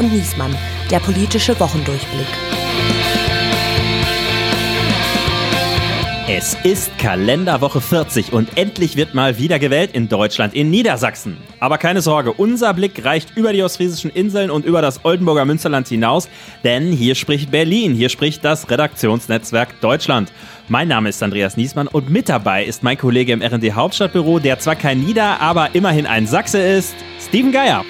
und Niesmann, der politische Wochendurchblick. Es ist Kalenderwoche 40 und endlich wird mal wieder gewählt in Deutschland, in Niedersachsen. Aber keine Sorge, unser Blick reicht über die ostfriesischen Inseln und über das Oldenburger Münsterland hinaus, denn hier spricht Berlin, hier spricht das Redaktionsnetzwerk Deutschland. Mein Name ist Andreas Niesmann und mit dabei ist mein Kollege im RD Hauptstadtbüro, der zwar kein Nieder, aber immerhin ein Sachse ist, Steven Geier.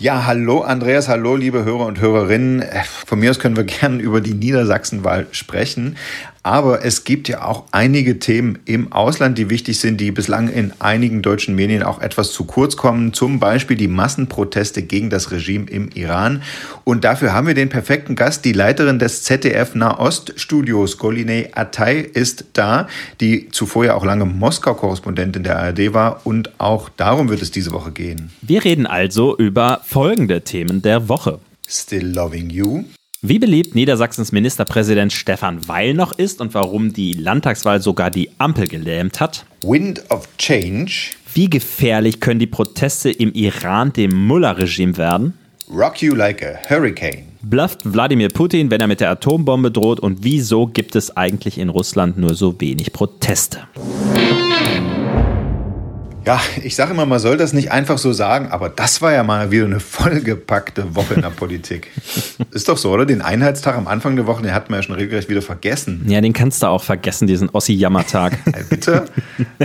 Ja, hallo Andreas, hallo liebe Hörer und Hörerinnen. Von mir aus können wir gerne über die Niedersachsenwahl sprechen. Aber es gibt ja auch einige Themen im Ausland, die wichtig sind, die bislang in einigen deutschen Medien auch etwas zu kurz kommen. Zum Beispiel die Massenproteste gegen das Regime im Iran. Und dafür haben wir den perfekten Gast. Die Leiterin des ZDF Nahoststudios, Golinei Atay, ist da, die zuvor ja auch lange Moskau-Korrespondentin der ARD war. Und auch darum wird es diese Woche gehen. Wir reden also über folgende Themen der Woche. Still Loving You. Wie beliebt Niedersachsens Ministerpräsident Stefan Weil noch ist und warum die Landtagswahl sogar die Ampel gelähmt hat. Wind of Change. Wie gefährlich können die Proteste im Iran dem Mullah-Regime werden? Rock You Like a Hurricane. Blufft Wladimir Putin, wenn er mit der Atombombe droht? Und wieso gibt es eigentlich in Russland nur so wenig Proteste? Ja, ich sage immer, man soll das nicht einfach so sagen, aber das war ja mal wieder eine vollgepackte Woche in der Politik. Ist doch so, oder? Den Einheitstag am Anfang der Woche, den hat man ja schon regelrecht wieder vergessen. Ja, den kannst du auch vergessen, diesen Ossi-Jammertag. Bitte?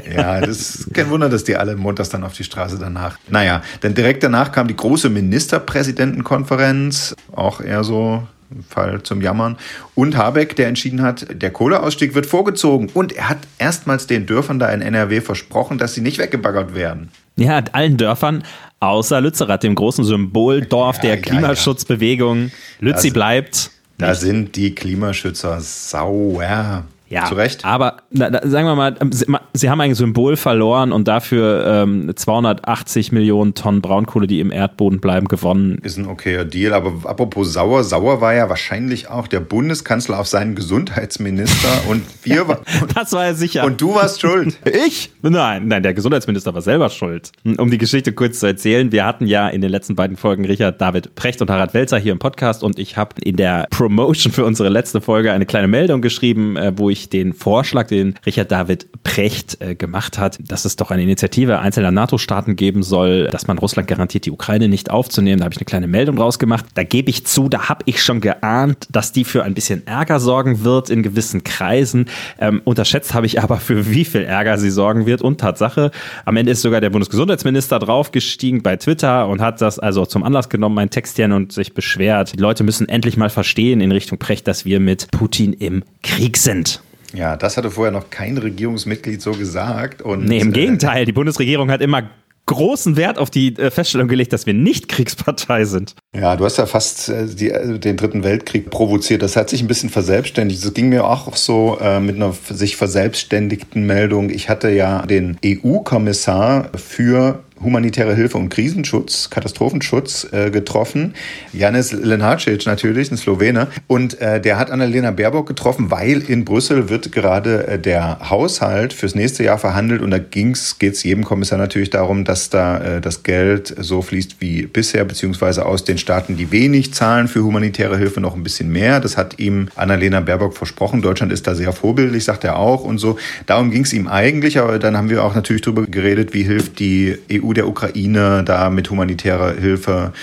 Ja, das ist kein Wunder, dass die alle montags dann auf die Straße danach. Naja, denn direkt danach kam die große Ministerpräsidentenkonferenz, auch eher so Fall zum Jammern. Und Habeck, der entschieden hat, der Kohleausstieg wird vorgezogen. Und er hat erstmals den Dörfern da in NRW versprochen, dass sie nicht weggebaggert werden. Ja, allen Dörfern, außer Lützerath, dem großen Symboldorf ja, der Klimaschutzbewegung. Ja. Lützi da, bleibt. Da sind die Klimaschützer sauer. Ja, zu Recht. Aber na, na, sagen wir mal, sie, sie, haben ein Symbol verloren und dafür ähm, 280 Millionen Tonnen Braunkohle, die im Erdboden bleiben, gewonnen. Ist ein okayer Deal. Aber apropos sauer, sauer war ja wahrscheinlich auch der Bundeskanzler auf seinen Gesundheitsminister und wir Das war er sicher. Und du warst schuld. ich? Nein, nein, der Gesundheitsminister war selber schuld. Um die Geschichte kurz zu erzählen, wir hatten ja in den letzten beiden Folgen Richard David Precht und Harald Welzer hier im Podcast und ich habe in der Promotion für unsere letzte Folge eine kleine Meldung geschrieben, äh, wo ich den Vorschlag, den Richard David Precht äh, gemacht hat, dass es doch eine Initiative einzelner NATO-Staaten geben soll, dass man Russland garantiert, die Ukraine nicht aufzunehmen. Da habe ich eine kleine Meldung rausgemacht. Da gebe ich zu, da habe ich schon geahnt, dass die für ein bisschen Ärger sorgen wird in gewissen Kreisen. Ähm, unterschätzt habe ich aber, für wie viel Ärger sie sorgen wird. Und Tatsache, am Ende ist sogar der Bundesgesundheitsminister draufgestiegen bei Twitter und hat das also zum Anlass genommen, mein Textchen und sich beschwert. Die Leute müssen endlich mal verstehen in Richtung Precht, dass wir mit Putin im Krieg sind. Ja, das hatte vorher noch kein Regierungsmitglied so gesagt. Und, nee, im äh, Gegenteil. Die Bundesregierung hat immer großen Wert auf die äh, Feststellung gelegt, dass wir nicht Kriegspartei sind. Ja, du hast ja fast äh, die, den Dritten Weltkrieg provoziert. Das hat sich ein bisschen verselbstständigt. Das ging mir auch so äh, mit einer sich verselbstständigten Meldung. Ich hatte ja den EU-Kommissar für humanitäre Hilfe und Krisenschutz, Katastrophenschutz äh, getroffen. Janis Lenarcic natürlich, ein Slowene. Und äh, der hat Annalena Baerbock getroffen, weil in Brüssel wird gerade äh, der Haushalt fürs nächste Jahr verhandelt. Und da geht es jedem Kommissar natürlich darum, dass da äh, das Geld so fließt wie bisher, beziehungsweise aus den Staaten, die wenig zahlen für humanitäre Hilfe, noch ein bisschen mehr. Das hat ihm Annalena Baerbock versprochen. Deutschland ist da sehr vorbildlich, sagt er auch und so. Darum ging es ihm eigentlich, aber dann haben wir auch natürlich darüber geredet, wie hilft die EU der Ukraine da mit humanitärer Hilfe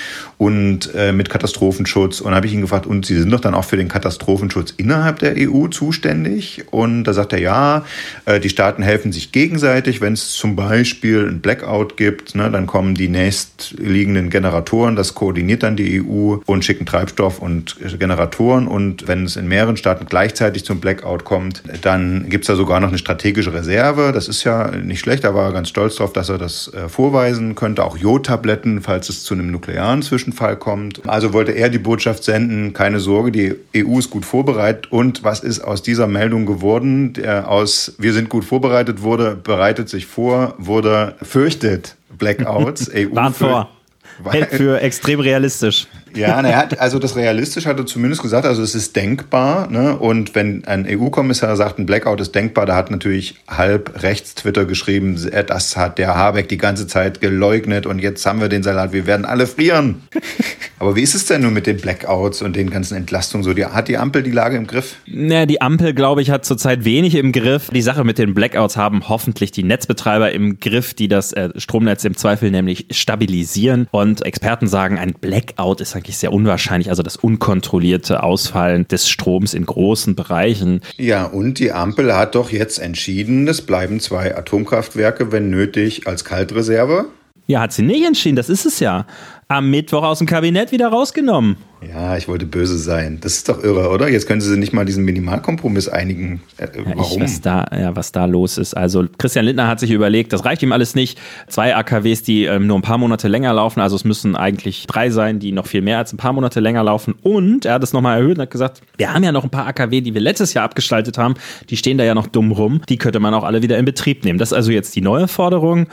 und äh, mit Katastrophenschutz. Und habe ich ihn gefragt, und Sie sind doch dann auch für den Katastrophenschutz innerhalb der EU zuständig? Und da sagt er, ja, äh, die Staaten helfen sich gegenseitig. Wenn es zum Beispiel ein Blackout gibt, ne, dann kommen die nächstliegenden Generatoren, das koordiniert dann die EU und schicken Treibstoff und Generatoren. Und wenn es in mehreren Staaten gleichzeitig zum Blackout kommt, dann gibt es da sogar noch eine strategische Reserve. Das ist ja nicht schlecht, da war er ganz stolz drauf, dass er das äh, vorweisen könnte. Auch Jodtabletten, falls es zu einem nuklearen Zwischen Zwischenfall kommt. Also wollte er die Botschaft senden, keine Sorge, die EU ist gut vorbereitet. Und was ist aus dieser Meldung geworden? Der aus wir sind gut vorbereitet wurde, bereitet sich vor, wurde fürchtet Blackouts. EU Warnt vor. Hält für extrem realistisch. Ja, er hat, also das realistisch hat er zumindest gesagt, also es ist denkbar. Ne? Und wenn ein EU-Kommissar sagt, ein Blackout ist denkbar, da hat natürlich halb rechts Twitter geschrieben, äh, das hat der Habeck die ganze Zeit geleugnet und jetzt haben wir den Salat, wir werden alle frieren. Aber wie ist es denn nun mit den Blackouts und den ganzen Entlastungen so? Die, hat die Ampel die Lage im Griff? Naja, die Ampel, glaube ich, hat zurzeit wenig im Griff. Die Sache mit den Blackouts haben hoffentlich die Netzbetreiber im Griff, die das äh, Stromnetz im Zweifel nämlich stabilisieren. Und Experten sagen, ein Blackout ist eigentlich sehr unwahrscheinlich, also das unkontrollierte Ausfallen des Stroms in großen Bereichen. Ja, und die Ampel hat doch jetzt entschieden, es bleiben zwei Atomkraftwerke, wenn nötig, als Kaltreserve. Ja, hat sie nicht entschieden, das ist es ja am Mittwoch aus dem Kabinett wieder rausgenommen. Ja, ich wollte böse sein. Das ist doch irre, oder? Jetzt können Sie sich nicht mal diesen Minimalkompromiss einigen. Äh, warum? Ja, ich, was, da, ja, was da los ist. Also Christian Lindner hat sich überlegt, das reicht ihm alles nicht. Zwei AKWs, die ähm, nur ein paar Monate länger laufen. Also es müssen eigentlich drei sein, die noch viel mehr als ein paar Monate länger laufen. Und er hat es nochmal erhöht und hat gesagt, wir haben ja noch ein paar AKW, die wir letztes Jahr abgestaltet haben. Die stehen da ja noch dumm rum. Die könnte man auch alle wieder in Betrieb nehmen. Das ist also jetzt die neue Forderung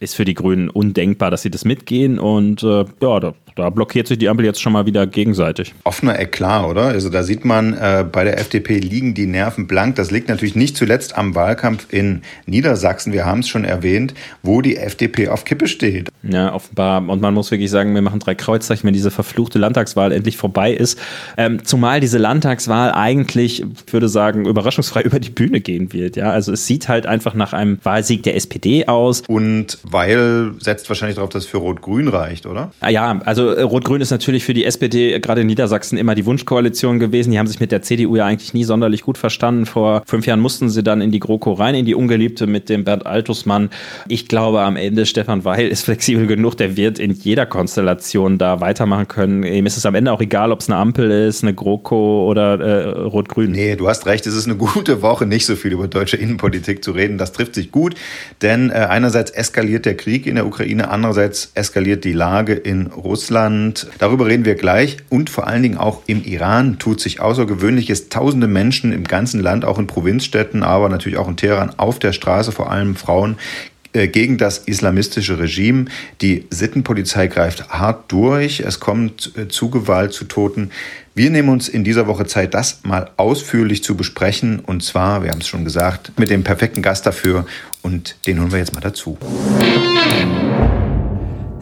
ist für die Grünen undenkbar, dass sie das mitgehen. Und äh, ja, da, da, blockiert sich die Ampel jetzt schon mal wieder gegenseitig. Offener Eklat, oder? Also da sieht man, äh, bei der FDP liegen die Nerven blank. Das liegt natürlich nicht zuletzt am Wahlkampf in Niedersachsen, wir haben es schon erwähnt, wo die FDP auf Kippe steht. Ja, offenbar. Und man muss wirklich sagen, wir machen drei Kreuzzeichen, wenn diese verfluchte Landtagswahl endlich vorbei ist. Ähm, zumal diese Landtagswahl eigentlich, ich würde sagen, überraschungsfrei über die Bühne gehen wird. Ja, also es sieht halt einfach nach einem Wahlsieg der SPD aus. Und weil setzt wahrscheinlich darauf, dass es für Rot-Grün reicht, oder? Ah ja, also äh, Rot-Grün ist natürlich für die SPD gerade in Niedersachsen immer die Wunschkoalition gewesen. Die haben sich mit der CDU ja eigentlich nie sonderlich gut verstanden. Vor fünf Jahren mussten sie dann in die GroKo rein, in die Ungeliebte mit dem Bernd Altusmann. Ich glaube am Ende, Stefan Weil ist flexibel genug, der wird in jeder Konstellation da weitermachen können. Ihm ist es am Ende auch egal, ob es eine Ampel ist, eine GroKo oder äh, Rot-Grün. Nee, du hast recht, es ist eine gute Woche, nicht so viel über deutsche Innenpolitik zu reden. Das trifft sich gut, denn äh, einerseits eskaliert eskaliert der Krieg in der Ukraine, andererseits eskaliert die Lage in Russland. Darüber reden wir gleich. Und vor allen Dingen auch im Iran tut sich Außergewöhnliches. Tausende Menschen im ganzen Land, auch in Provinzstädten, aber natürlich auch in Teheran auf der Straße, vor allem Frauen, äh, gegen das islamistische Regime. Die Sittenpolizei greift hart durch. Es kommt äh, zu Gewalt, zu Toten. Wir nehmen uns in dieser Woche Zeit, das mal ausführlich zu besprechen. Und zwar, wir haben es schon gesagt, mit dem perfekten Gast dafür. Und den holen wir jetzt mal dazu.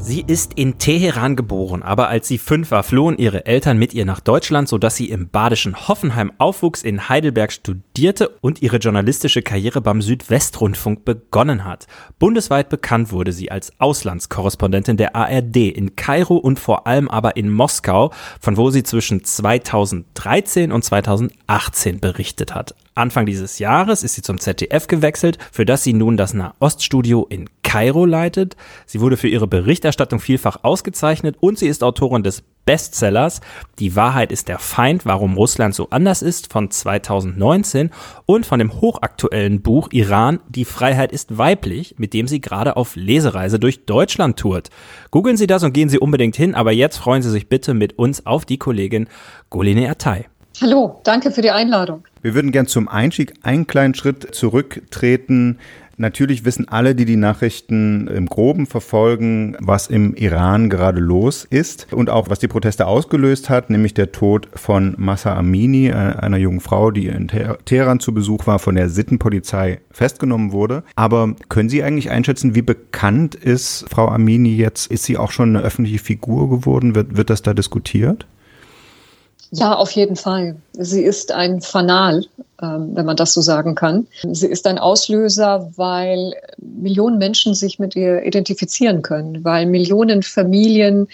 Sie ist in Teheran geboren, aber als sie fünf war, flohen ihre Eltern mit ihr nach Deutschland, sodass sie im badischen Hoffenheim aufwuchs, in Heidelberg studierte und ihre journalistische Karriere beim Südwestrundfunk begonnen hat. Bundesweit bekannt wurde sie als Auslandskorrespondentin der ARD in Kairo und vor allem aber in Moskau, von wo sie zwischen 2013 und 2018 berichtet hat. Anfang dieses Jahres ist sie zum ZDF gewechselt, für das sie nun das Nahoststudio in Kairo leitet. Sie wurde für ihre Berichterstattung vielfach ausgezeichnet und sie ist Autorin des Bestsellers Die Wahrheit ist der Feind, warum Russland so anders ist von 2019 und von dem hochaktuellen Buch Iran, Die Freiheit ist weiblich, mit dem sie gerade auf Lesereise durch Deutschland tourt. Googeln Sie das und gehen Sie unbedingt hin, aber jetzt freuen Sie sich bitte mit uns auf die Kollegin Goline Atay. Hallo, danke für die Einladung. Wir würden gern zum Einstieg einen kleinen Schritt zurücktreten. Natürlich wissen alle, die die Nachrichten im Groben verfolgen, was im Iran gerade los ist und auch was die Proteste ausgelöst hat, nämlich der Tod von Massa Amini, äh, einer jungen Frau, die in Teheran zu Besuch war, von der Sittenpolizei festgenommen wurde. Aber können Sie eigentlich einschätzen, wie bekannt ist Frau Amini jetzt? Ist sie auch schon eine öffentliche Figur geworden? Wird, wird das da diskutiert? Ja, auf jeden Fall. Sie ist ein Fanal, ähm, wenn man das so sagen kann. Sie ist ein Auslöser, weil Millionen Menschen sich mit ihr identifizieren können, weil Millionen Familien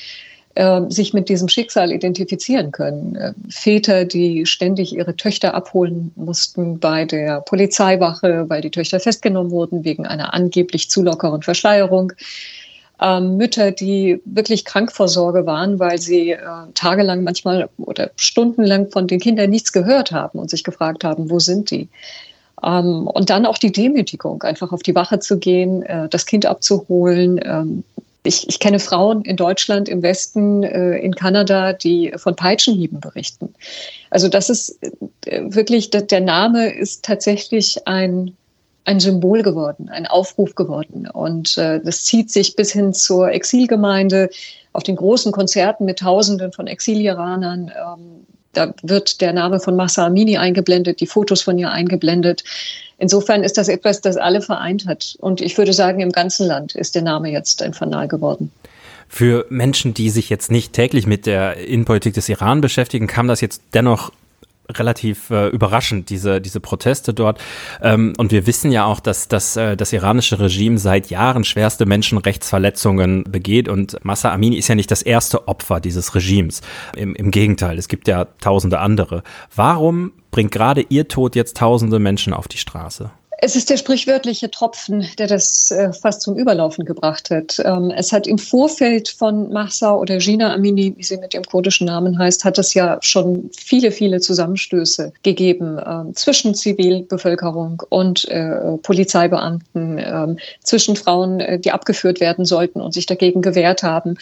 äh, sich mit diesem Schicksal identifizieren können. Äh, Väter, die ständig ihre Töchter abholen mussten bei der Polizeiwache, weil die Töchter festgenommen wurden wegen einer angeblich zu lockeren Verschleierung ähm, Mütter, die wirklich krank vor Sorge waren, weil sie äh, tagelang manchmal oder stundenlang von den Kindern nichts gehört haben und sich gefragt haben, wo sind die? Ähm, und dann auch die Demütigung, einfach auf die Wache zu gehen, äh, das Kind abzuholen. Ähm, ich, ich, kenne Frauen in Deutschland, im Westen, äh, in Kanada, die von Peitschenhieben berichten. Also das ist äh, wirklich, der Name ist tatsächlich ein ein Symbol geworden, ein Aufruf geworden. Und äh, das zieht sich bis hin zur Exilgemeinde. auf den großen Konzerten mit Tausenden von Exil-Iranern. Ähm, da wird der Name von Massa Amini eingeblendet, die Fotos von ihr eingeblendet. Insofern ist das etwas, das alle vereint hat. Und ich würde sagen, im ganzen Land ist der Name jetzt ein Fanal geworden. Für Menschen, die sich jetzt nicht täglich mit der Innenpolitik des Iran beschäftigen, kam das jetzt dennoch relativ äh, überraschend, diese, diese Proteste dort. Ähm, und wir wissen ja auch, dass, dass äh, das iranische Regime seit Jahren schwerste Menschenrechtsverletzungen begeht. Und Massa Amini ist ja nicht das erste Opfer dieses Regimes. Im, Im Gegenteil, es gibt ja tausende andere. Warum bringt gerade ihr Tod jetzt tausende Menschen auf die Straße? Es ist der sprichwörtliche Tropfen, der das äh, fast zum Überlaufen gebracht hat. Ähm, es hat im Vorfeld von Mahsa oder Gina Amini, wie sie mit ihrem kurdischen Namen heißt, hat es ja schon viele, viele Zusammenstöße gegeben äh, zwischen Zivilbevölkerung und äh, Polizeibeamten, ähm, zwischen Frauen, äh, die abgeführt werden sollten und sich dagegen gewehrt haben.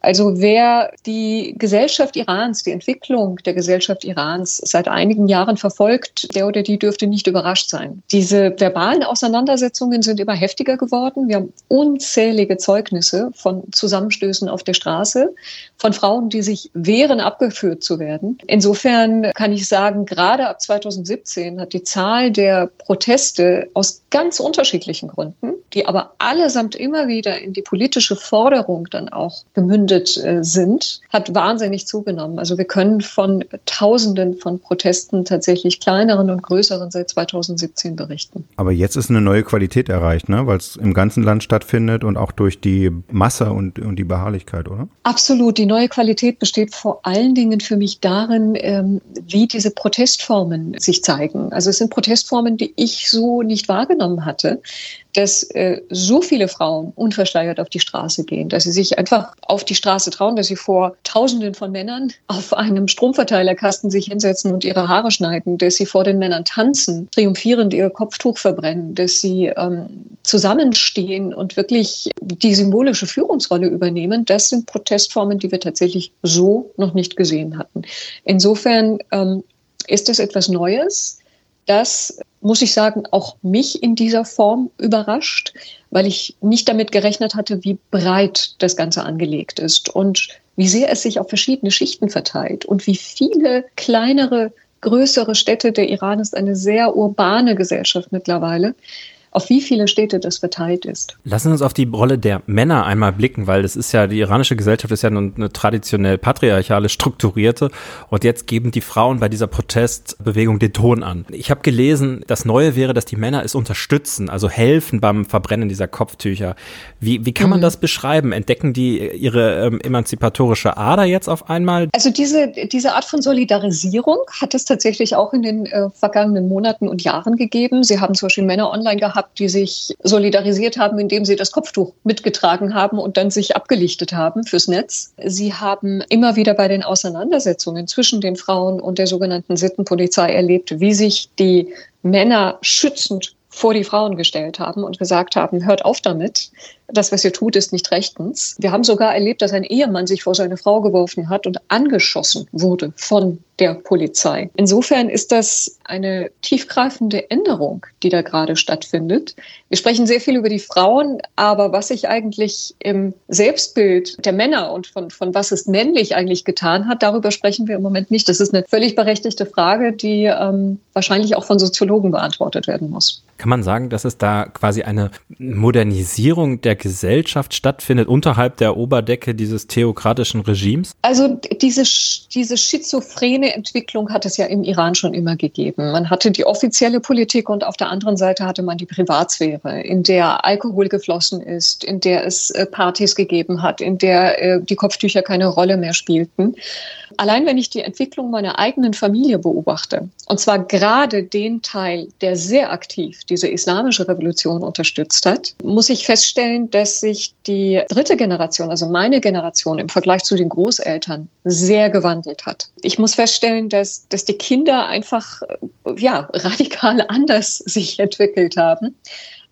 Also wer die Gesellschaft Irans, die Entwicklung der Gesellschaft Irans seit einigen Jahren verfolgt, der oder die dürfte nicht überrascht sein. Diese verbalen Auseinandersetzungen sind immer heftiger geworden. Wir haben unzählige Zeugnisse von Zusammenstößen auf der Straße, von Frauen, die sich wehren, abgeführt zu werden. Insofern kann ich sagen, gerade ab 2017 hat die Zahl der Proteste aus ganz unterschiedlichen Gründen, die aber allesamt immer wieder in die politische Forderung dann auch gemündet äh, sind, hat wahnsinnig zugenommen. Also wir können von Tausenden von Protesten tatsächlich kleineren und größeren seit 2017 berichten. Aber jetzt ist eine neue Qualität erreicht, ne? weil es im ganzen Land stattfindet und auch durch die Masse und, und die Beharrlichkeit, oder? Absolut. Die neue Qualität besteht vor allen Dingen für mich darin, ähm, wie diese Protestformen sich zeigen. Also es sind Protestformen, die ich so nicht wahrgenommen hatte, dass äh, so viele Frauen unverschleiert auf die Straße gehen, dass sie sich einfach auf die Straße trauen, dass sie vor Tausenden von Männern auf einem Stromverteilerkasten sich hinsetzen und ihre Haare schneiden, dass sie vor den Männern tanzen, triumphierend ihr Kopftuch verbrennen, dass sie ähm, zusammenstehen und wirklich die symbolische Führungsrolle übernehmen. Das sind Protestformen, die wir tatsächlich so noch nicht gesehen hatten. Insofern ähm, ist es etwas Neues das muss ich sagen, auch mich in dieser Form überrascht, weil ich nicht damit gerechnet hatte, wie breit das Ganze angelegt ist und wie sehr es sich auf verschiedene Schichten verteilt und wie viele kleinere, größere Städte, der Iran ist eine sehr urbane Gesellschaft mittlerweile, auf wie viele Städte das verteilt ist. Lassen Sie uns auf die Rolle der Männer einmal blicken, weil es ist ja, die iranische Gesellschaft ist ja eine traditionell patriarchale, strukturierte und jetzt geben die Frauen bei dieser Protestbewegung den Ton an. Ich habe gelesen, das Neue wäre, dass die Männer es unterstützen, also helfen beim Verbrennen dieser Kopftücher. Wie, wie kann man mhm. das beschreiben? Entdecken die ihre ähm, emanzipatorische Ader jetzt auf einmal? Also diese, diese Art von Solidarisierung hat es tatsächlich auch in den äh, vergangenen Monaten und Jahren gegeben. Sie haben zum Beispiel Männer online gehabt, gehabt, die sich solidarisiert haben, indem sie das Kopftuch mitgetragen haben und dann sich abgelichtet haben fürs Netz. Sie haben immer wieder bei den Auseinandersetzungen zwischen den Frauen und der sogenannten Sittenpolizei erlebt, wie sich die Männer schützend vor die Frauen gestellt haben und gesagt haben, hört auf damit, das, was ihr tut, ist nicht rechtens. Wir haben sogar erlebt, dass ein Ehemann sich vor seine Frau geworfen hat und angeschossen wurde von der Polizei. Insofern ist das eine tiefgreifende Änderung, die da gerade stattfindet. Wir sprechen sehr viel über die Frauen, aber was sich eigentlich im Selbstbild der Männer und von, von was ist männlich eigentlich getan hat, darüber sprechen wir im Moment nicht. Das ist eine völlig berechtigte Frage, die ähm, wahrscheinlich auch von Soziologen beantwortet werden muss. Kann man sagen, dass es da quasi eine Modernisierung der Gesellschaft stattfindet unterhalb der Oberdecke dieses theokratischen Regimes? Also diese, diese schizophrene Entwicklung hat es ja im Iran schon immer gegeben. Man hatte die offizielle Politik und auf der anderen Seite hatte man die Privatsphäre, in der Alkohol geflossen ist, in der es äh, Partys gegeben hat, in der äh, die Kopftücher keine Rolle mehr spielten. Allein wenn ich die Entwicklung meiner eigenen Familie beobachte, und zwar gerade den Teil, der sehr aktiv diese islamische Revolution unterstützt hat, muss ich feststellen, dass sich die dritte Generation, also meine Generation im Vergleich zu den Großeltern, sehr gewandelt hat. Ich muss feststellen, dass, dass die Kinder einfach ja, radikal anders sich entwickelt haben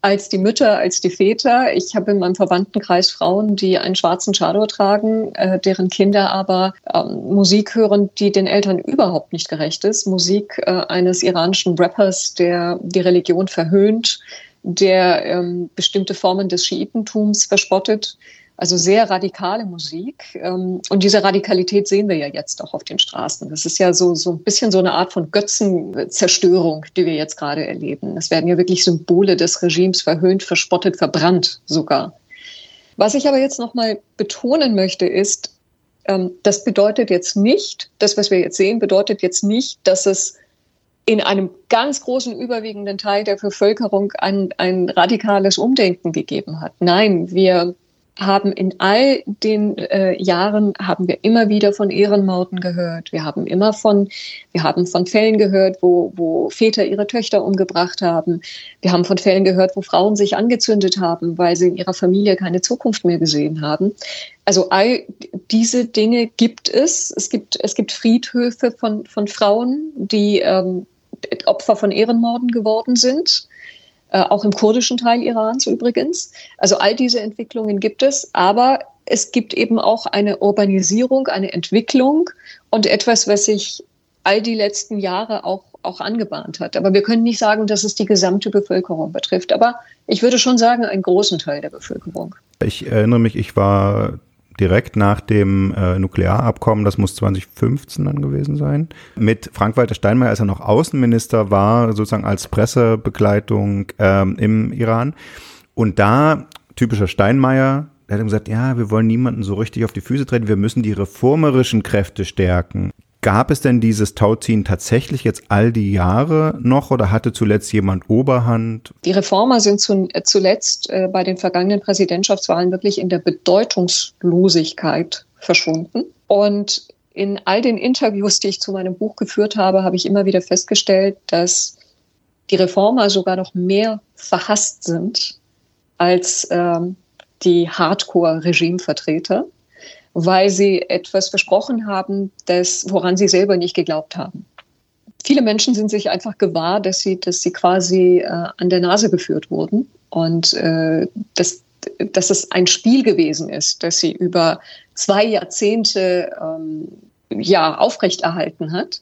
als die Mütter, als die Väter. Ich habe in meinem Verwandtenkreis Frauen, die einen schwarzen Chador tragen, äh, deren Kinder aber ähm, Musik hören, die den Eltern überhaupt nicht gerecht ist. Musik äh, eines iranischen Rappers, der die Religion verhöhnt, der ähm, bestimmte Formen des Schiitentums verspottet Also sehr radikale Musik. Ähm, und diese Radikalität sehen wir ja jetzt auch auf den Straßen. Das ist ja so, so ein bisschen so eine Art von Götzenzerstörung, die wir jetzt gerade erleben. Es werden ja wirklich Symbole des Regimes verhöhnt, verspottet, verbrannt sogar. Was ich aber jetzt nochmal betonen möchte, ist, ähm, das bedeutet jetzt nicht, das, was wir jetzt sehen, bedeutet jetzt nicht, dass es in einem ganz großen überwiegenden Teil der Bevölkerung ein, ein radikales Umdenken gegeben hat. Nein, wir haben in all den äh, Jahren haben wir immer wieder von Ehrenmorden gehört. Wir haben immer von, wir haben von Fällen gehört, wo, wo Väter ihre Töchter umgebracht haben. Wir haben von Fällen gehört, wo Frauen sich angezündet haben, weil sie in ihrer Familie keine Zukunft mehr gesehen haben. Also all diese Dinge gibt es. Es gibt, es gibt Friedhöfe von, von Frauen, die ähm, Opfer von Ehrenmorden geworden sind äh, auch im kurdischen Teil Irans übrigens. Also all diese Entwicklungen gibt es, aber es gibt eben auch eine Urbanisierung, eine Entwicklung und etwas, was sich all die letzten Jahre auch, auch angebahnt hat. Aber wir können nicht sagen, dass es die gesamte Bevölkerung betrifft. Aber ich würde schon sagen, einen großen Teil der Bevölkerung. Ich erinnere mich, ich war direkt nach dem äh, Nuklearabkommen, das muss 2015 dann gewesen sein, mit Frank-Walter Steinmeier, als er noch Außenminister war, sozusagen als Pressebegleitung ähm, im Iran. Und da, typischer Steinmeier, er hat gesagt, ja, wir wollen niemanden so richtig auf die Füße treten, wir müssen die reformerischen Kräfte stärken. Gab es denn dieses Tauziehen tatsächlich jetzt all die Jahre noch oder hatte zuletzt jemand Oberhand? Die Reformer sind zu, äh, zuletzt äh, bei den vergangenen Präsidentschaftswahlen wirklich in der Bedeutungslosigkeit verschwunden. Und in all den Interviews, die ich zu meinem Buch geführt habe, habe ich immer wieder festgestellt, dass die Reformer sogar noch mehr verhasst sind als ähm, die Hardcore-Regimevertreter weil sie etwas versprochen haben, das, woran sie selber nicht geglaubt haben. Viele Menschen sind sich einfach gewahr, dass sie, dass sie quasi äh, an der Nase geführt wurden und äh, dass, dass es ein Spiel gewesen ist, das sie über zwei Jahrzehnte ähm, ja, aufrechterhalten hat.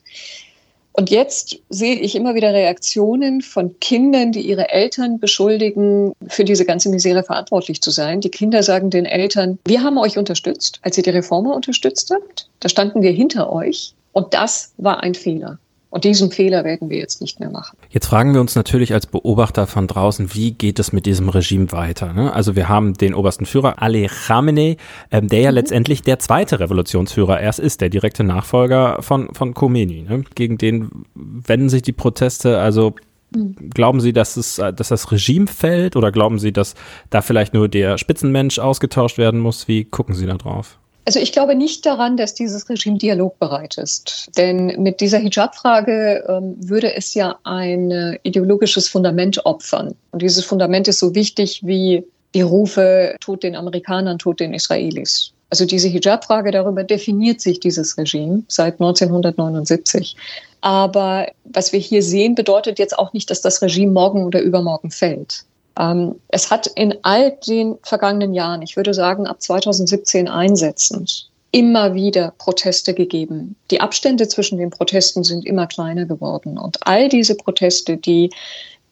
Und jetzt sehe ich immer wieder Reaktionen von Kindern, die ihre Eltern beschuldigen, für diese ganze Misere verantwortlich zu sein. Die Kinder sagen den Eltern, wir haben euch unterstützt, als ihr die Reformer unterstützt habt. Da standen wir hinter euch. Und das war ein Fehler. Und diesen Fehler werden wir jetzt nicht mehr machen. Jetzt fragen wir uns natürlich als Beobachter von draußen, wie geht es mit diesem Regime weiter? Ne? Also wir haben den obersten Führer Ali Khamenei, ähm, der ja mhm. letztendlich der zweite Revolutionsführer erst ist, der direkte Nachfolger von, von Khomeini. Ne? Gegen den wenden sich die Proteste also mhm. Glauben Sie, dass, es, dass das Regime fällt oder glauben Sie, dass da vielleicht nur der Spitzenmensch ausgetauscht werden muss? Wie gucken Sie da drauf? Also ich glaube nicht daran, dass dieses Regime dialogbereit ist. Denn mit dieser Hijab-Frage ähm, würde es ja ein ideologisches Fundament opfern. Und dieses Fundament ist so wichtig wie die Rufe, tut den Amerikanern, tut den Israelis. Also diese Hijab-Frage, darüber definiert sich dieses Regime seit 1979. Aber was wir hier sehen, bedeutet jetzt auch nicht, dass das Regime morgen oder übermorgen fällt. Ähm, es hat in all den vergangenen Jahren, ich würde sagen ab 2017 einsetzend, immer wieder Proteste gegeben. Die Abstände zwischen den Protesten sind immer kleiner geworden. Und all diese Proteste, die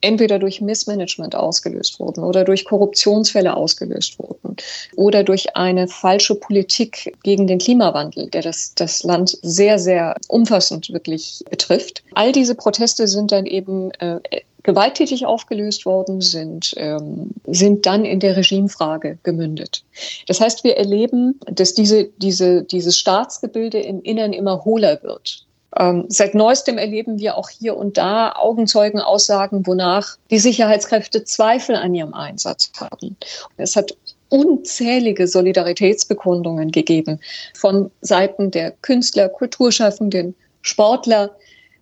entweder durch Missmanagement ausgelöst wurden oder durch Korruptionsfälle ausgelöst wurden oder durch eine falsche Politik gegen den Klimawandel, der das, das Land sehr, sehr umfassend wirklich betrifft. All diese Proteste sind dann eben äh, gewalttätig aufgelöst worden sind, ähm, sind dann in der Regimefrage gemündet. Das heißt, wir erleben, dass diese, diese, dieses Staatsgebilde im Innern immer hohler wird. Ähm, seit neuestem erleben wir auch hier und da Augenzeugenaussagen, wonach die Sicherheitskräfte Zweifel an ihrem Einsatz haben. Es hat unzählige Solidaritätsbekundungen gegeben von Seiten der Künstler, Kulturschaffenden, Sportler.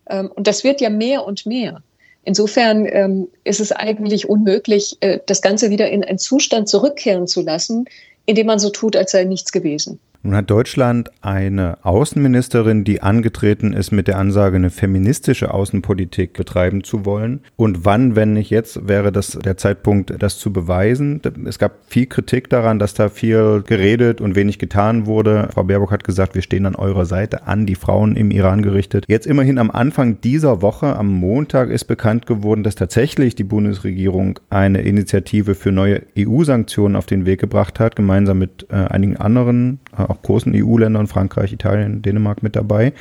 Ähm, und das wird ja mehr und mehr. Insofern ähm, ist es eigentlich unmöglich, äh, das Ganze wieder in einen Zustand zurückkehren zu lassen, in dem man so tut, als sei nichts gewesen. Nun hat Deutschland eine Außenministerin, die angetreten ist mit der Ansage, eine feministische Außenpolitik betreiben zu wollen. Und wann, wenn nicht jetzt, wäre das der Zeitpunkt, das zu beweisen? Es gab viel Kritik daran, dass da viel geredet und wenig getan wurde. Frau Baerbock hat gesagt, wir stehen an eurer Seite, an die Frauen im Iran gerichtet. Jetzt immerhin am Anfang dieser Woche, am Montag, ist bekannt geworden, dass tatsächlich die Bundesregierung eine Initiative für neue EU-Sanktionen auf den Weg gebracht hat, gemeinsam mit äh, einigen anderen, äh, auch großen EU-Ländern, Frankreich, Italien, Dänemark mit dabei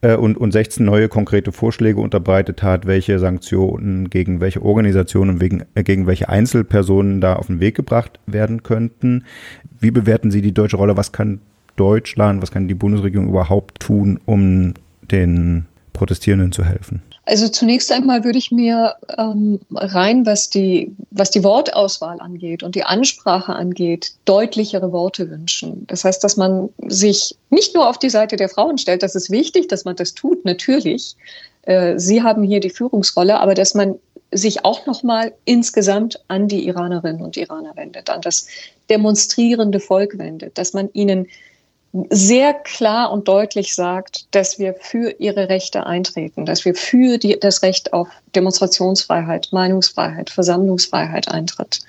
äh, und, und 16 neue konkrete Vorschläge unterbreitet hat, welche Sanktionen gegen welche Organisationen, wegen, äh, gegen welche Einzelpersonen da auf den Weg gebracht werden könnten. Wie bewerten Sie die deutsche Rolle? Was kann Deutschland, was kann die Bundesregierung überhaupt tun, um den Protestierenden zu helfen? Also zunächst einmal würde ich mir ähm, rein, was die, was die Wortauswahl angeht und die Ansprache angeht, deutlichere Worte wünschen. Das heißt, dass man sich nicht nur auf die Seite der Frauen stellt, das ist wichtig, dass man das tut, natürlich. Äh, Sie haben hier die Führungsrolle, aber dass man sich auch nochmal insgesamt an die Iranerinnen und Iraner wendet, an das demonstrierende Volk wendet, dass man ihnen sehr klar und deutlich sagt, dass wir für ihre Rechte eintreten, dass wir für die, das Recht auf Demonstrationsfreiheit, Meinungsfreiheit, Versammlungsfreiheit eintritt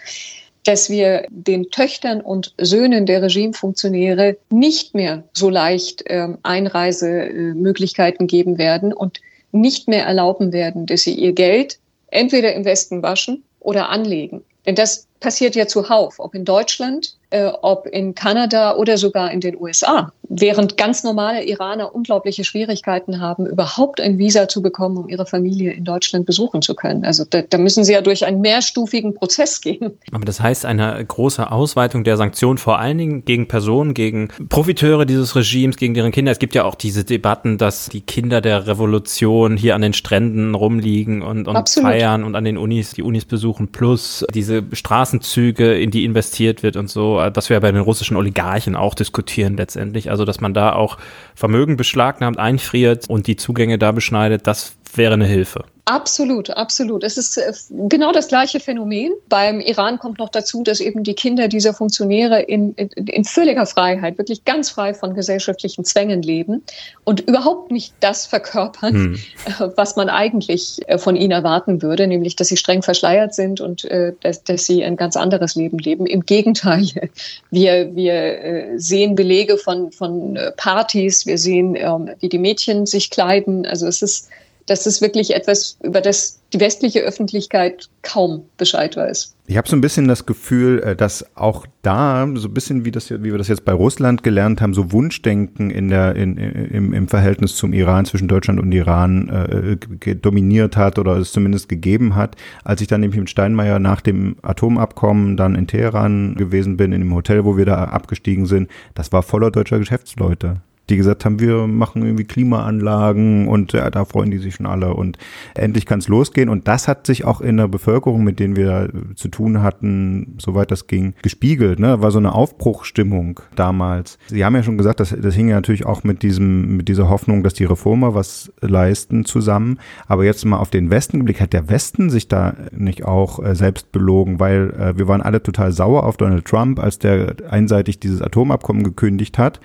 dass wir den Töchtern und Söhnen der Regimefunktionäre nicht mehr so leicht äh, Einreisemöglichkeiten geben werden und nicht mehr erlauben werden, dass sie ihr Geld entweder im Westen waschen oder anlegen. Denn das passiert ja zuhauf, ob in Deutschland, äh, ob in Kanada oder sogar in den USA. Während ganz normale Iraner unglaubliche Schwierigkeiten haben, überhaupt ein Visa zu bekommen, um ihre Familie in Deutschland besuchen zu können. Also da, da müssen sie ja durch einen mehrstufigen Prozess gehen. Aber das heißt eine große Ausweitung der Sanktionen, vor allen Dingen gegen Personen, gegen Profiteure dieses Regimes, gegen deren Kinder. Es gibt ja auch diese Debatten, dass die Kinder der Revolution hier an den Stränden rumliegen und, und feiern und an den Unis, die Unis besuchen, plus diese Straßenzüge, in die investiert wird und so, dass wir bei den russischen Oligarchen auch diskutieren letztendlich. Also, dass man da auch Vermögen beschlagnahmt, einfriert und die Zugänge da beschneidet, das wäre eine Hilfe. Absolut, absolut. Es ist äh, genau das gleiche Phänomen. Beim Iran kommt noch dazu, dass eben die Kinder dieser Funktionäre in, in, in, völliger Freiheit, wirklich ganz frei von gesellschaftlichen Zwängen leben und überhaupt nicht das verkörpern, hm. Äh, was man eigentlich äh, von ihnen erwarten würde, nämlich dass sie streng verschleiert sind und dass, dass sie ein ganz anderes Leben leben. Im Gegenteil, wir, wir sehen Belege von, von Partys, wir sehen, ähm, wie die Mädchen sich kleiden. Also es ist das ist wirklich etwas, über das die westliche Öffentlichkeit kaum Bescheid weiß. Ich habe so ein bisschen das Gefühl, äh, dass auch da, so ein bisschen wie, das, wie wir das jetzt bei Russland gelernt haben, so Wunschdenken in der, in, im, im Verhältnis zum Iran, zwischen Deutschland und Iran äh, dominiert hat oder es zumindest gegeben hat. Als ich dann nämlich mit Steinmeier nach dem Atomabkommen dann in Teheran gewesen bin, in dem Hotel, wo wir da abgestiegen sind, das war voller deutscher Geschäftsleute die gesagt haben, wir machen irgendwie Klimaanlagen und ja, da freuen die sich schon alle und endlich kann es losgehen. Und das hat sich auch in der Bevölkerung, mit denen wir zu tun hatten, soweit das ging, gespiegelt. Ne? War so eine Aufbruchstimmung damals. Sie haben ja schon gesagt, das, das hing ja natürlich auch mit diesem, mit dieser Hoffnung, dass die Reformer was leisten zusammen. Aber jetzt mal auf den Westen geblickt, hat der Westen sich da nicht auch äh, selbst belogen, weil äh, wir waren alle total sauer auf Donald Trump, als der einseitig dieses Atomabkommen gekündigt hat.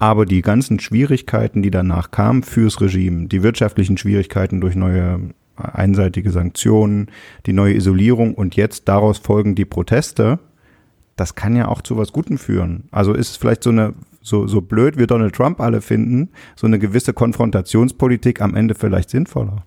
Aber die ganzen Schwierigkeiten, die danach kamen fürs Regime, die wirtschaftlichen Schwierigkeiten durch neue einseitige Sanktionen, die neue Isolierung und jetzt daraus folgen die Proteste, das kann ja auch zu was Gutem führen. Also ist es vielleicht so eine, so, so blöd wie Donald Trump alle finden, so eine gewisse Konfrontationspolitik am Ende vielleicht sinnvoller.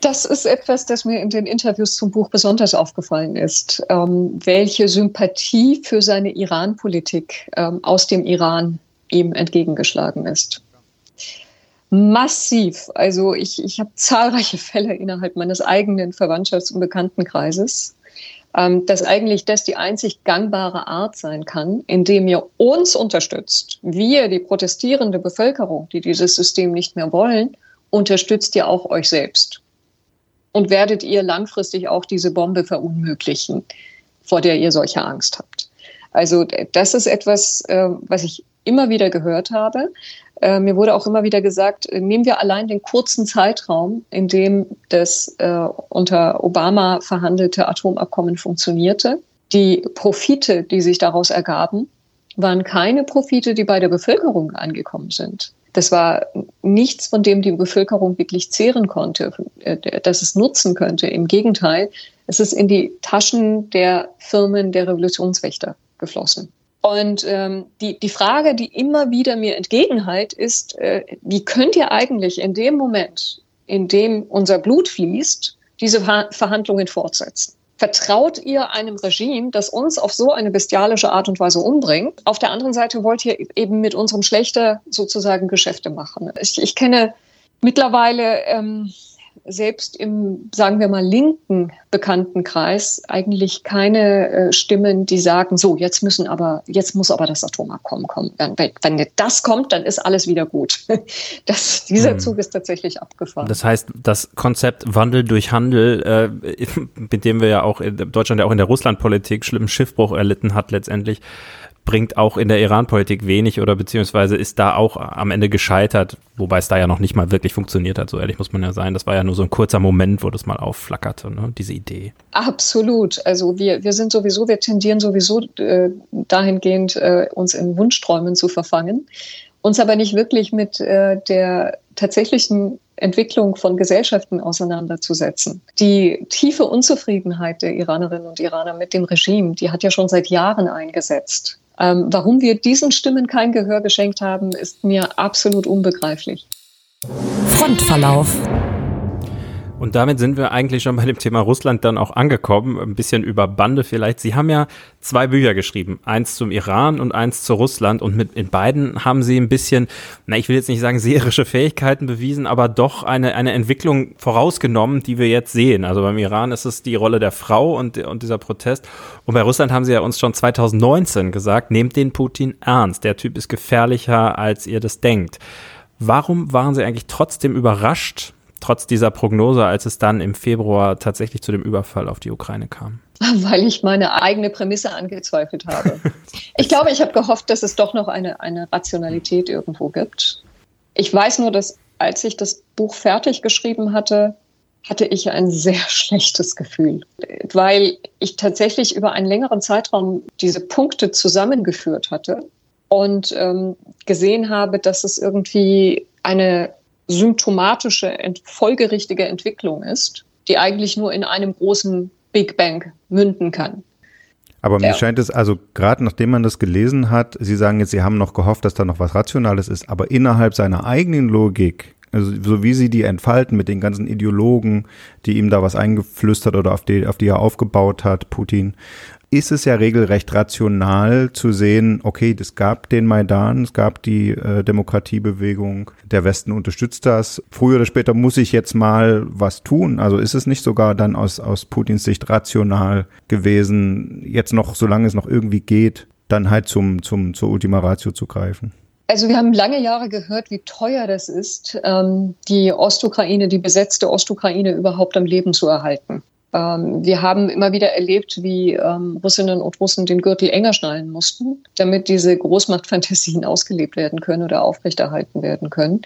Das ist etwas, das mir in den Interviews zum Buch besonders aufgefallen ist, ähm, welche Sympathie für seine Iran-Politik ähm, aus dem Iran ihm entgegengeschlagen ist. Massiv. Also ich, ich habe zahlreiche Fälle innerhalb meines eigenen Verwandtschafts- und Bekanntenkreises, ähm, dass eigentlich das die einzig gangbare Art sein kann, indem ihr uns unterstützt, wir, die protestierende Bevölkerung, die dieses System nicht mehr wollen, unterstützt ihr auch euch selbst und werdet ihr langfristig auch diese Bombe verunmöglichen, vor der ihr solche Angst habt. Also das ist etwas, äh, was ich immer wieder gehört habe. Äh, mir wurde auch immer wieder gesagt, äh, nehmen wir allein den kurzen Zeitraum, in dem das unter Obama verhandelte Atomabkommen funktionierte. Die Profite, die sich daraus ergaben, waren keine Profite, die bei der Bevölkerung angekommen sind. Das war nichts, von dem die Bevölkerung wirklich zehren konnte, äh, dass es nutzen könnte. Im Gegenteil, es ist in die Taschen der Firmen der Revolutionswächter geflossen. Und ähm, die, die Frage, die immer wieder mir entgegenhält, ist, äh, wie könnt ihr eigentlich in dem Moment, in dem unser Blut fließt, diese Verhandlungen fortsetzen? Vertraut ihr einem Regime, das uns auf so eine bestialische Art und Weise umbringt? Auf der anderen Seite wollt ihr eben mit unserem Schlechter sozusagen Geschäfte machen. Ich, ich kenne mittlerweile ähm, selbst im, sagen wir mal, linken Bekanntenkreis eigentlich keine äh, Stimmen, die sagen, so, jetzt müssen aber, jetzt muss aber das Atomabkommen kommen. Wenn, wenn das kommt, dann ist alles wieder gut. Das, dieser hm. Zug ist tatsächlich abgefahren. Das heißt, das Konzept Wandel durch Handel, äh, mit dem wir ja auch in Deutschland ja auch in der Russlandpolitik schlimmen Schiffbruch erlitten hat letztendlich, bringt auch in der Iran-Politik wenig oder beziehungsweise ist da auch am Ende gescheitert, wobei es da ja noch nicht mal wirklich funktioniert hat, so ehrlich muss man ja sein. Das war ja nur so ein kurzer Moment, wo das mal aufflackerte, ne? diese Idee. Absolut. Also wir, wir sind sowieso, wir tendieren sowieso äh, dahingehend, äh, uns in Wunschträumen zu verfangen, uns aber nicht wirklich mit äh, der tatsächlichen Entwicklung von Gesellschaften auseinanderzusetzen. Die tiefe Unzufriedenheit der Iranerinnen und Iraner mit dem Regime, die hat ja schon seit Jahren eingesetzt. Ähm, warum wir diesen Stimmen kein Gehör geschenkt haben, ist mir absolut unbegreiflich. Frontverlauf. Und damit sind wir eigentlich schon bei dem Thema Russland dann auch angekommen. Ein bisschen über Bande vielleicht. Sie haben ja zwei Bücher geschrieben. Eins zum Iran und eins zu Russland. Und mit, in beiden haben Sie ein bisschen, na, ich will jetzt nicht sagen seherische Fähigkeiten bewiesen, aber doch eine, eine Entwicklung vorausgenommen, die wir jetzt sehen. Also beim Iran ist es die Rolle der Frau und, und dieser Protest. Und bei Russland haben Sie ja uns schon 2019 gesagt, nehmt den Putin ernst. Der Typ ist gefährlicher, als ihr das denkt. Warum waren Sie eigentlich trotzdem überrascht, trotz dieser Prognose, als es dann im Februar tatsächlich zu dem Überfall auf die Ukraine kam? Weil ich meine eigene Prämisse angezweifelt habe. ich glaube, ich habe gehofft, dass es doch noch eine, eine Rationalität irgendwo gibt. Ich weiß nur, dass als ich das Buch fertig geschrieben hatte, hatte ich ein sehr schlechtes Gefühl, weil ich tatsächlich über einen längeren Zeitraum diese Punkte zusammengeführt hatte und ähm, gesehen habe, dass es irgendwie eine symptomatische, folgerichtige Entwicklung ist, die eigentlich nur in einem großen Big Bang münden kann. Aber mir ja. scheint es, also gerade nachdem man das gelesen hat, Sie sagen jetzt, Sie haben noch gehofft, dass da noch was Rationales ist, aber innerhalb seiner eigenen Logik, also so wie Sie die entfalten mit den ganzen Ideologen, die ihm da was eingeflüstert oder auf die, auf die er aufgebaut hat, Putin, ist es ja regelrecht rational zu sehen, okay, es gab den Maidan, es gab die äh, Demokratiebewegung, der Westen unterstützt das. Früher oder später muss ich jetzt mal was tun. Also ist es nicht sogar dann aus, aus Putins Sicht rational gewesen, jetzt noch, solange es noch irgendwie geht, dann halt zum, zum, zur Ultima Ratio zu greifen? Also wir haben lange Jahre gehört, wie teuer das ist, ähm, die Ostukraine, die besetzte Ostukraine überhaupt am Leben zu erhalten. Ähm, wir haben immer wieder erlebt, wie ähm, Russinnen und Russen den Gürtel enger schnallen mussten, damit diese Großmachtfantasien ausgelebt werden können oder aufrechterhalten werden können.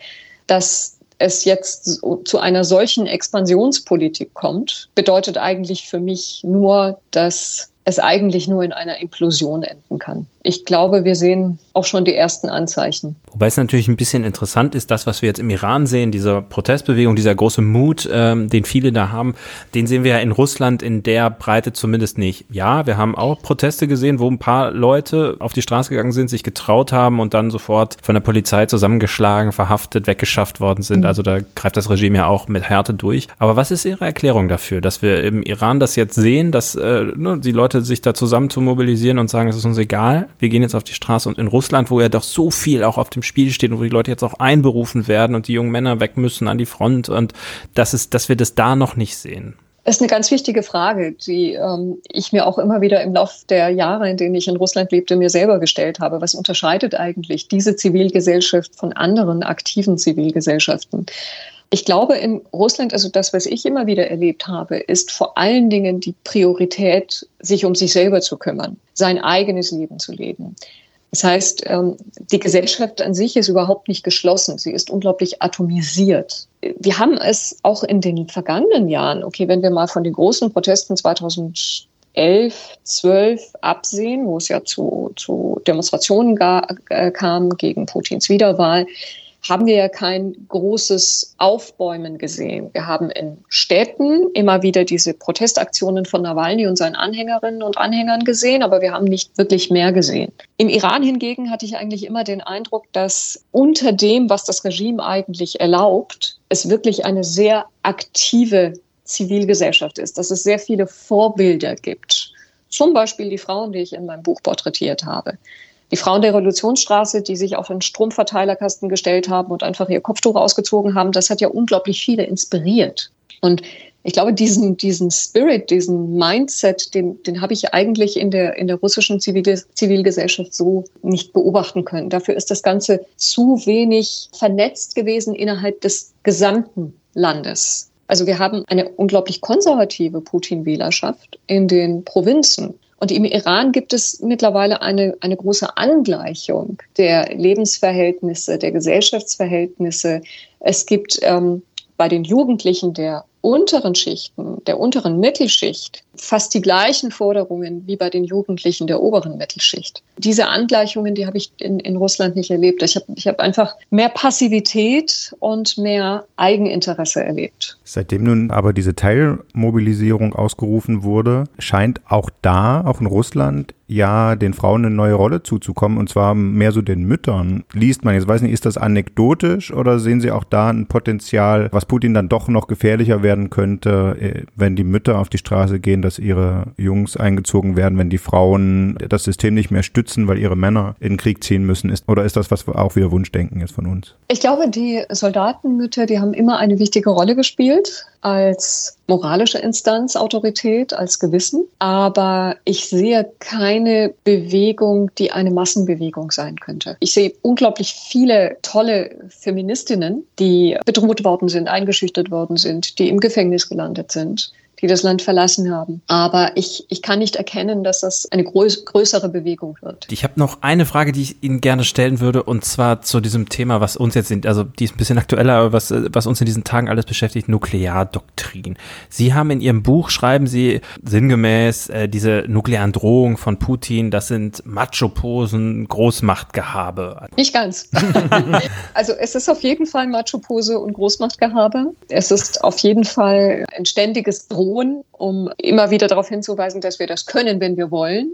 Dass es jetzt zu einer solchen Expansionspolitik kommt, bedeutet eigentlich für mich nur, dass es eigentlich nur in einer Implosion enden kann. Ich glaube, wir sehen auch schon die ersten Anzeichen. Wobei es natürlich ein bisschen interessant ist, das, was wir jetzt im Iran sehen, diese Protestbewegung, dieser große Mut, ähm, den viele da haben, den sehen wir ja in Russland in der Breite zumindest nicht. Ja, wir haben auch Proteste gesehen, wo ein paar Leute auf die Straße gegangen sind, sich getraut haben und dann sofort von der Polizei zusammengeschlagen, verhaftet, weggeschafft worden sind. Mhm. Also da greift das Regime ja auch mit Härte durch. Aber was ist Ihre Erklärung dafür, dass wir im Iran das jetzt sehen, dass äh, ne, die Leute sich da zusammen zu mobilisieren und sagen, es ist uns egal, wir gehen jetzt auf die Straße. Und in Russland, wo ja doch so viel auch auf dem Spiel steht und wo die Leute jetzt auch einberufen werden und die jungen Männer weg müssen an die Front und das ist, dass wir das da noch nicht sehen. Das ist eine ganz wichtige Frage, die ähm, ich mir auch immer wieder im Laufe der Jahre, in denen ich in Russland lebte, mir selber gestellt habe. Was unterscheidet eigentlich diese Zivilgesellschaft von anderen aktiven Zivilgesellschaften? Ich glaube, in Russland, also das, was ich immer wieder erlebt habe, ist vor allen Dingen die Priorität, sich um sich selber zu kümmern, sein eigenes Leben zu leben. Das heißt, ähm, die Gesellschaft an sich ist überhaupt nicht geschlossen. Sie ist unglaublich atomisiert. Wir haben es auch in den vergangenen Jahren, okay, wenn wir mal von den großen Protesten 2011 2011, 12 absehen, wo es ja zu, zu Demonstrationen gar, äh, kam gegen Putins Wiederwahl, haben wir ja kein großes Aufbäumen gesehen. Wir haben in Städten immer wieder diese Protestaktionen von Nawalny und seinen Anhängerinnen und Anhängern gesehen, aber wir haben nicht wirklich mehr gesehen. Im Iran hingegen hatte ich eigentlich immer den Eindruck, dass unter dem, was das Regime eigentlich erlaubt, es wirklich eine sehr aktive Zivilgesellschaft ist, dass es sehr viele Vorbilder gibt. Zum Beispiel die Frauen, die ich in meinem Buch porträtiert habe die Frauen der Revolutionsstraße, die sich auf den Stromverteilerkasten gestellt haben und einfach ihr Kopftuch ausgezogen haben, das hat ja unglaublich viele inspiriert. Und ich glaube, diesen, diesen Spirit, diesen Mindset, den, den habe ich eigentlich in der, in der russischen Zivil Zivilgesellschaft so nicht beobachten können. Dafür ist das Ganze zu wenig vernetzt gewesen innerhalb des gesamten Landes. Also wir haben eine unglaublich konservative Putin-Wählerschaft in den Provinzen. Und im Iran gibt es mittlerweile eine, eine große Angleichung der Lebensverhältnisse, der Gesellschaftsverhältnisse. Es gibt ähm, bei den Jugendlichen der unteren Schichten, der unteren Mittelschicht, fast die gleichen Forderungen wie bei den Jugendlichen der oberen Mittelschicht. Diese Angleichungen, die habe ich in, in Russland nicht erlebt. Ich habe ich hab einfach mehr Passivität und mehr Eigeninteresse erlebt. Seitdem nun aber diese Teilmobilisierung ausgerufen wurde, scheint auch da, auch in Russland, ja den Frauen eine neue Rolle zuzukommen und zwar mehr so den Müttern. Liest man jetzt, weiß nicht, ist das anekdotisch oder sehen Sie auch da ein Potenzial, was Putin dann doch noch gefährlicher werden könnte, äh, wenn die Mütter auf die Straße gehen, dass ihre Jungs eingezogen werden, wenn die Frauen das System nicht mehr stützen, weil ihre Männer in den Krieg ziehen müssen? Ist, oder ist das, was auch wieder Wunschdenken ist von uns? Ich glaube, die Soldatenmütter, die haben immer eine wichtige Rolle gespielt als moralische Instanz, Autorität, als Gewissen. Aber ich sehe keine Bewegung, die eine Massenbewegung sein könnte. Ich sehe unglaublich viele tolle Feministinnen, die bedroht worden sind, eingeschüchtert worden sind, die im Gefängnis gelandet sind die das Land verlassen haben. Aber ich, ich kann nicht erkennen, dass das eine größ größere Bewegung wird. Ich habe noch eine Frage, die ich Ihnen gerne stellen würde, und zwar zu diesem Thema, was uns jetzt, in, also die ist ein bisschen aktueller, aber was, was uns in diesen Tagen alles beschäftigt, Nukleardoktrin. Sie haben in Ihrem Buch, schreiben Sie sinngemäß, äh, diese nuklearen Drohungen von Putin, das sind Macho-Posen, Großmachtgehabe. Nicht ganz. also es ist auf jeden Fall Macho-Pose und Großmachtgehabe. Es ist auf jeden Fall ein ständiges Drohen drohen, um immer wieder darauf hinzuweisen, dass wir das können, wenn wir wollen.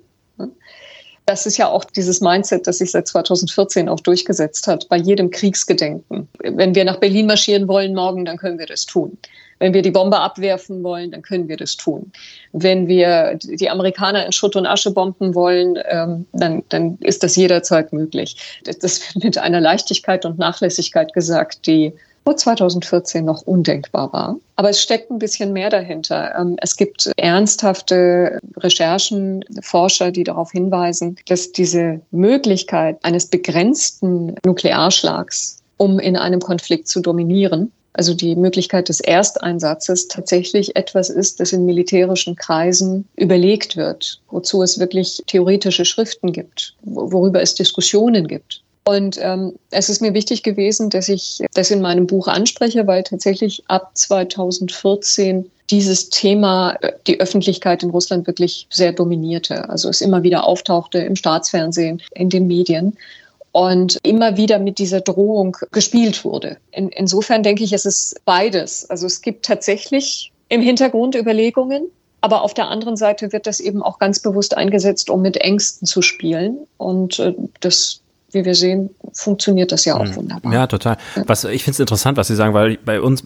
Das ist ja auch dieses Mindset, das sich seit 2014 auch durchgesetzt hat, bei jedem Kriegsgedenken. Wenn wir nach Berlin marschieren wollen morgen, dann können wir das tun. Wenn wir die Bombe abwerfen wollen, dann können wir das tun. Wenn wir die Amerikaner in Schutt und Asche bomben wollen, ähm, dann, dann ist das jederzeit möglich. Das wird mit einer Leichtigkeit und Nachlässigkeit gesagt, die vor 2014 noch undenkbar war. Aber es steckt ein bisschen mehr dahinter. Ähm, es gibt ernsthafte Recherchen, Forscher, die darauf hinweisen, dass diese Möglichkeit eines begrenzten Nuklearschlags, um in einem Konflikt zu dominieren, also die Möglichkeit des Ersteinsatzes tatsächlich etwas ist, das in militärischen Kreisen überlegt wird, wozu es wirklich theoretische Schriften gibt, worüber es Diskussionen gibt. Und ähm, es ist mir wichtig gewesen, dass ich das in meinem Buch anspreche, weil tatsächlich ab 2014 dieses Thema äh, die Öffentlichkeit in Russland wirklich sehr dominierte. Also es immer wieder auftauchte im Staatsfernsehen, in den Medien und immer wieder mit dieser Drohung gespielt wurde. In, insofern denke ich, es ist beides. Also es gibt tatsächlich im Hintergrund Überlegungen, aber auf der anderen Seite wird das eben auch ganz bewusst eingesetzt, um mit Ängsten zu spielen. Und äh, das wie wir sehen, funktioniert das ja auch mhm. wunderbar. Ja, total. Was ich finde es interessant, was Sie sagen, weil bei uns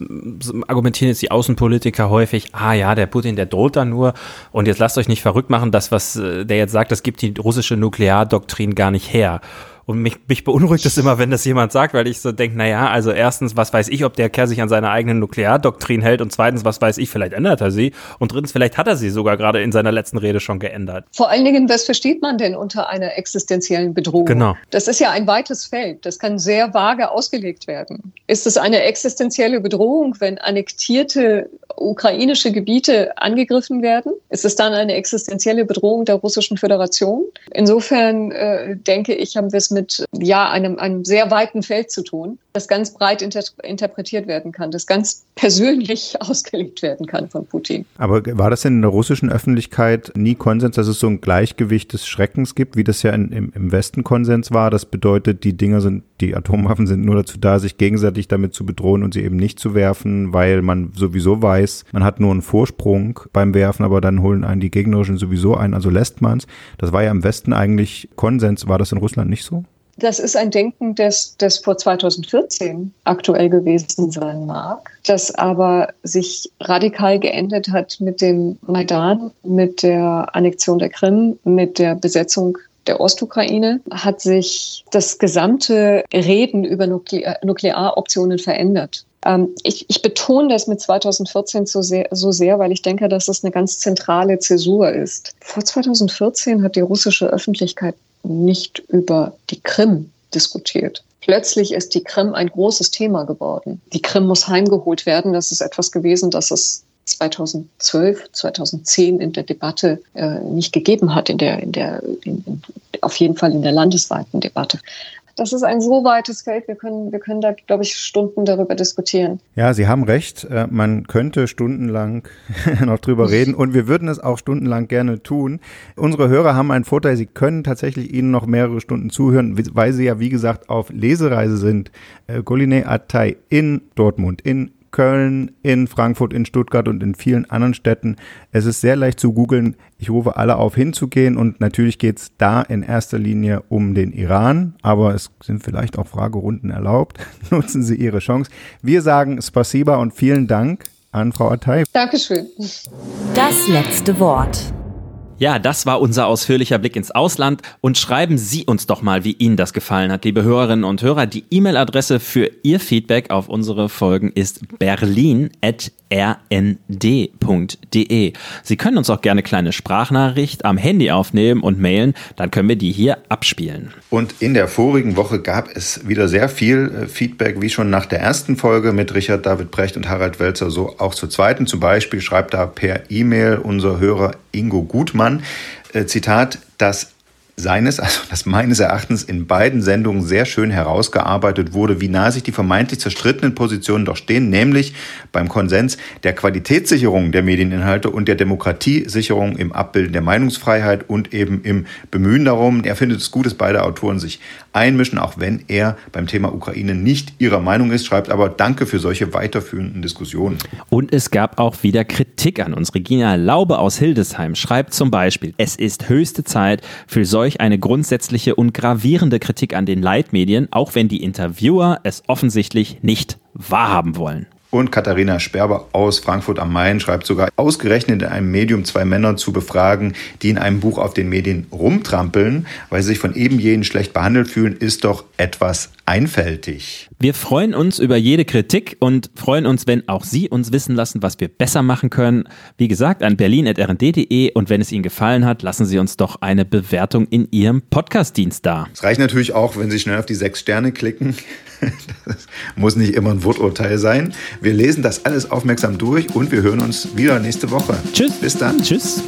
argumentieren jetzt die Außenpolitiker häufig, ah ja, der Putin, der droht da nur und jetzt lasst euch nicht verrückt machen, das, was äh, der jetzt sagt, das gibt die russische Nukleardoktrin gar nicht her. Und mich, mich beunruhigt es immer, wenn das jemand sagt, weil ich so denke, naja, also erstens, was weiß ich, ob der Kerl sich an seine eigenen Nukleardoktrin hält und zweitens, was weiß ich, vielleicht ändert er sie und drittens, vielleicht hat er sie sogar gerade in seiner letzten Rede schon geändert. Vor allen Dingen, was versteht man denn unter einer existenziellen Bedrohung? Genau. Das ist ja ein weites Feld. Das kann sehr vage ausgelegt werden. Ist es eine existenzielle Bedrohung, wenn annektierte ukrainische Gebiete angegriffen werden? Ist es dann eine existenzielle Bedrohung der Russischen Föderation? Insofern äh, denke ich, haben wir es mit ja, einem, einem sehr weiten Feld zu tun. das ganz breit inter interpretiert werden kann, das ganz persönlich ausgelegt werden kann von Putin. Aber war das denn in der russischen Öffentlichkeit nie Konsens, dass es so ein Gleichgewicht des Schreckens gibt, wie das ja in, im, im Westen Konsens war? Das bedeutet, die Dinger sind, die Atomwaffen sind nur dazu da, sich gegenseitig damit zu bedrohen und sie eben nicht zu werfen, weil man sowieso weiß, man hat nur einen Vorsprung beim Werfen, aber dann holen einen die gegnerischen sowieso ein, also lässt man es. Das war ja im Westen eigentlich Konsens. War das in Russland nicht so? Das ist ein Denken, das, das vor 2014 aktuell gewesen sein mag, das aber sich radikal geändert hat mit dem Maidan, mit der Annexion der Krim, mit der Besetzung der Ostukraine hat sich das gesamte Reden über Nuklear Nuklearoptionen verändert. Ähm, ich, ich, betone das mit 2014 so sehr, so sehr, weil ich denke, dass das eine ganz zentrale Zäsur ist. Vor 2014 hat die russische Öffentlichkeit nicht über die Krim diskutiert. Plötzlich ist die Krim ein großes Thema geworden. Die Krim muss heimgeholt werden. Das ist etwas gewesen, das es 2012, 2010 in der Debatte äh, nicht gegeben hat, in der, in der, in, in, auf jeden Fall in der landesweiten Debatte das ist ein so weites Feld. Wir können, wir können da, glaube ich, Stunden darüber diskutieren. Ja, Sie haben recht. Äh, man könnte stundenlang noch drüber reden und wir würden es auch stundenlang gerne tun. Unsere Hörer haben einen Vorteil. Sie können tatsächlich Ihnen noch mehrere Stunden zuhören, weil Sie ja, wie gesagt, auf Lesereise sind. Äh, Goline Attai in Dortmund, in Köln, in Frankfurt, in Stuttgart und in vielen anderen Städten. Es ist sehr leicht zu googeln. Ich rufe alle auf, hinzugehen und natürlich geht es da in erster Linie um den Iran, aber es sind vielleicht auch Fragerunden erlaubt. Nutzen Sie Ihre Chance. Wir sagen Spasiba und vielen Dank an Frau Atay. Dankeschön. Das letzte Wort. Ja, das war unser ausführlicher Blick ins Ausland und schreiben Sie uns doch mal, wie Ihnen das gefallen hat, liebe Hörerinnen und Hörer. Die E-Mail-Adresse für Ihr Feedback auf unsere Folgen ist berlin.rnd.de. Sie können uns auch gerne kleine Sprachnachricht am Handy aufnehmen und mailen, dann können wir die hier abspielen. Und in der vorigen Woche gab es wieder sehr viel äh, Feedback, wie schon nach der ersten Folge mit Richard David Brecht und Harald Welzer, so auch zur zweiten. Zum Beispiel schreibt da per E-Mail unser Hörer Ingo Gutmann, äh, Zitat, das seines, also das meines Erachtens in beiden Sendungen sehr schön herausgearbeitet wurde, wie nah sich die vermeintlich zerstrittenen Positionen doch stehen, nämlich beim Konsens der Qualitätssicherung der Medieninhalte und der Demokratiesicherung im Abbilden der Meinungsfreiheit und eben im Bemühen darum. Er findet es gut, dass beide Autoren sich einmischen, auch wenn er beim Thema Ukraine nicht ihrer Meinung ist, schreibt aber Danke für solche weiterführenden Diskussionen. Und es gab auch wieder Kritik an uns. Regina Laube aus Hildesheim schreibt zum Beispiel, es ist höchste Zeit für solch eine grundsätzliche und gravierende Kritik an den Leitmedien, auch wenn die Interviewer es offensichtlich nicht wahrhaben wollen. Und Katharina Sperber aus Frankfurt am Main schreibt sogar, ausgerechnet in einem Medium zwei Männer zu befragen, die in einem Buch auf den Medien rumtrampeln, weil sie sich von eben jenen schlecht behandelt fühlen, ist doch etwas einfältig. Wir freuen uns über jede Kritik und freuen uns, wenn auch Sie uns wissen lassen, was wir besser machen können. Wie gesagt, an berlin.rnd.de und wenn es Ihnen gefallen hat, lassen Sie uns doch eine Bewertung in Ihrem Podcastdienst da. Es reicht natürlich auch, wenn Sie schnell auf die sechs Sterne klicken. Das muss nicht immer ein Worturteil sein. Wir lesen das alles aufmerksam durch und wir hören uns wieder nächste Woche. Tschüss. Bis dann. Tschüss.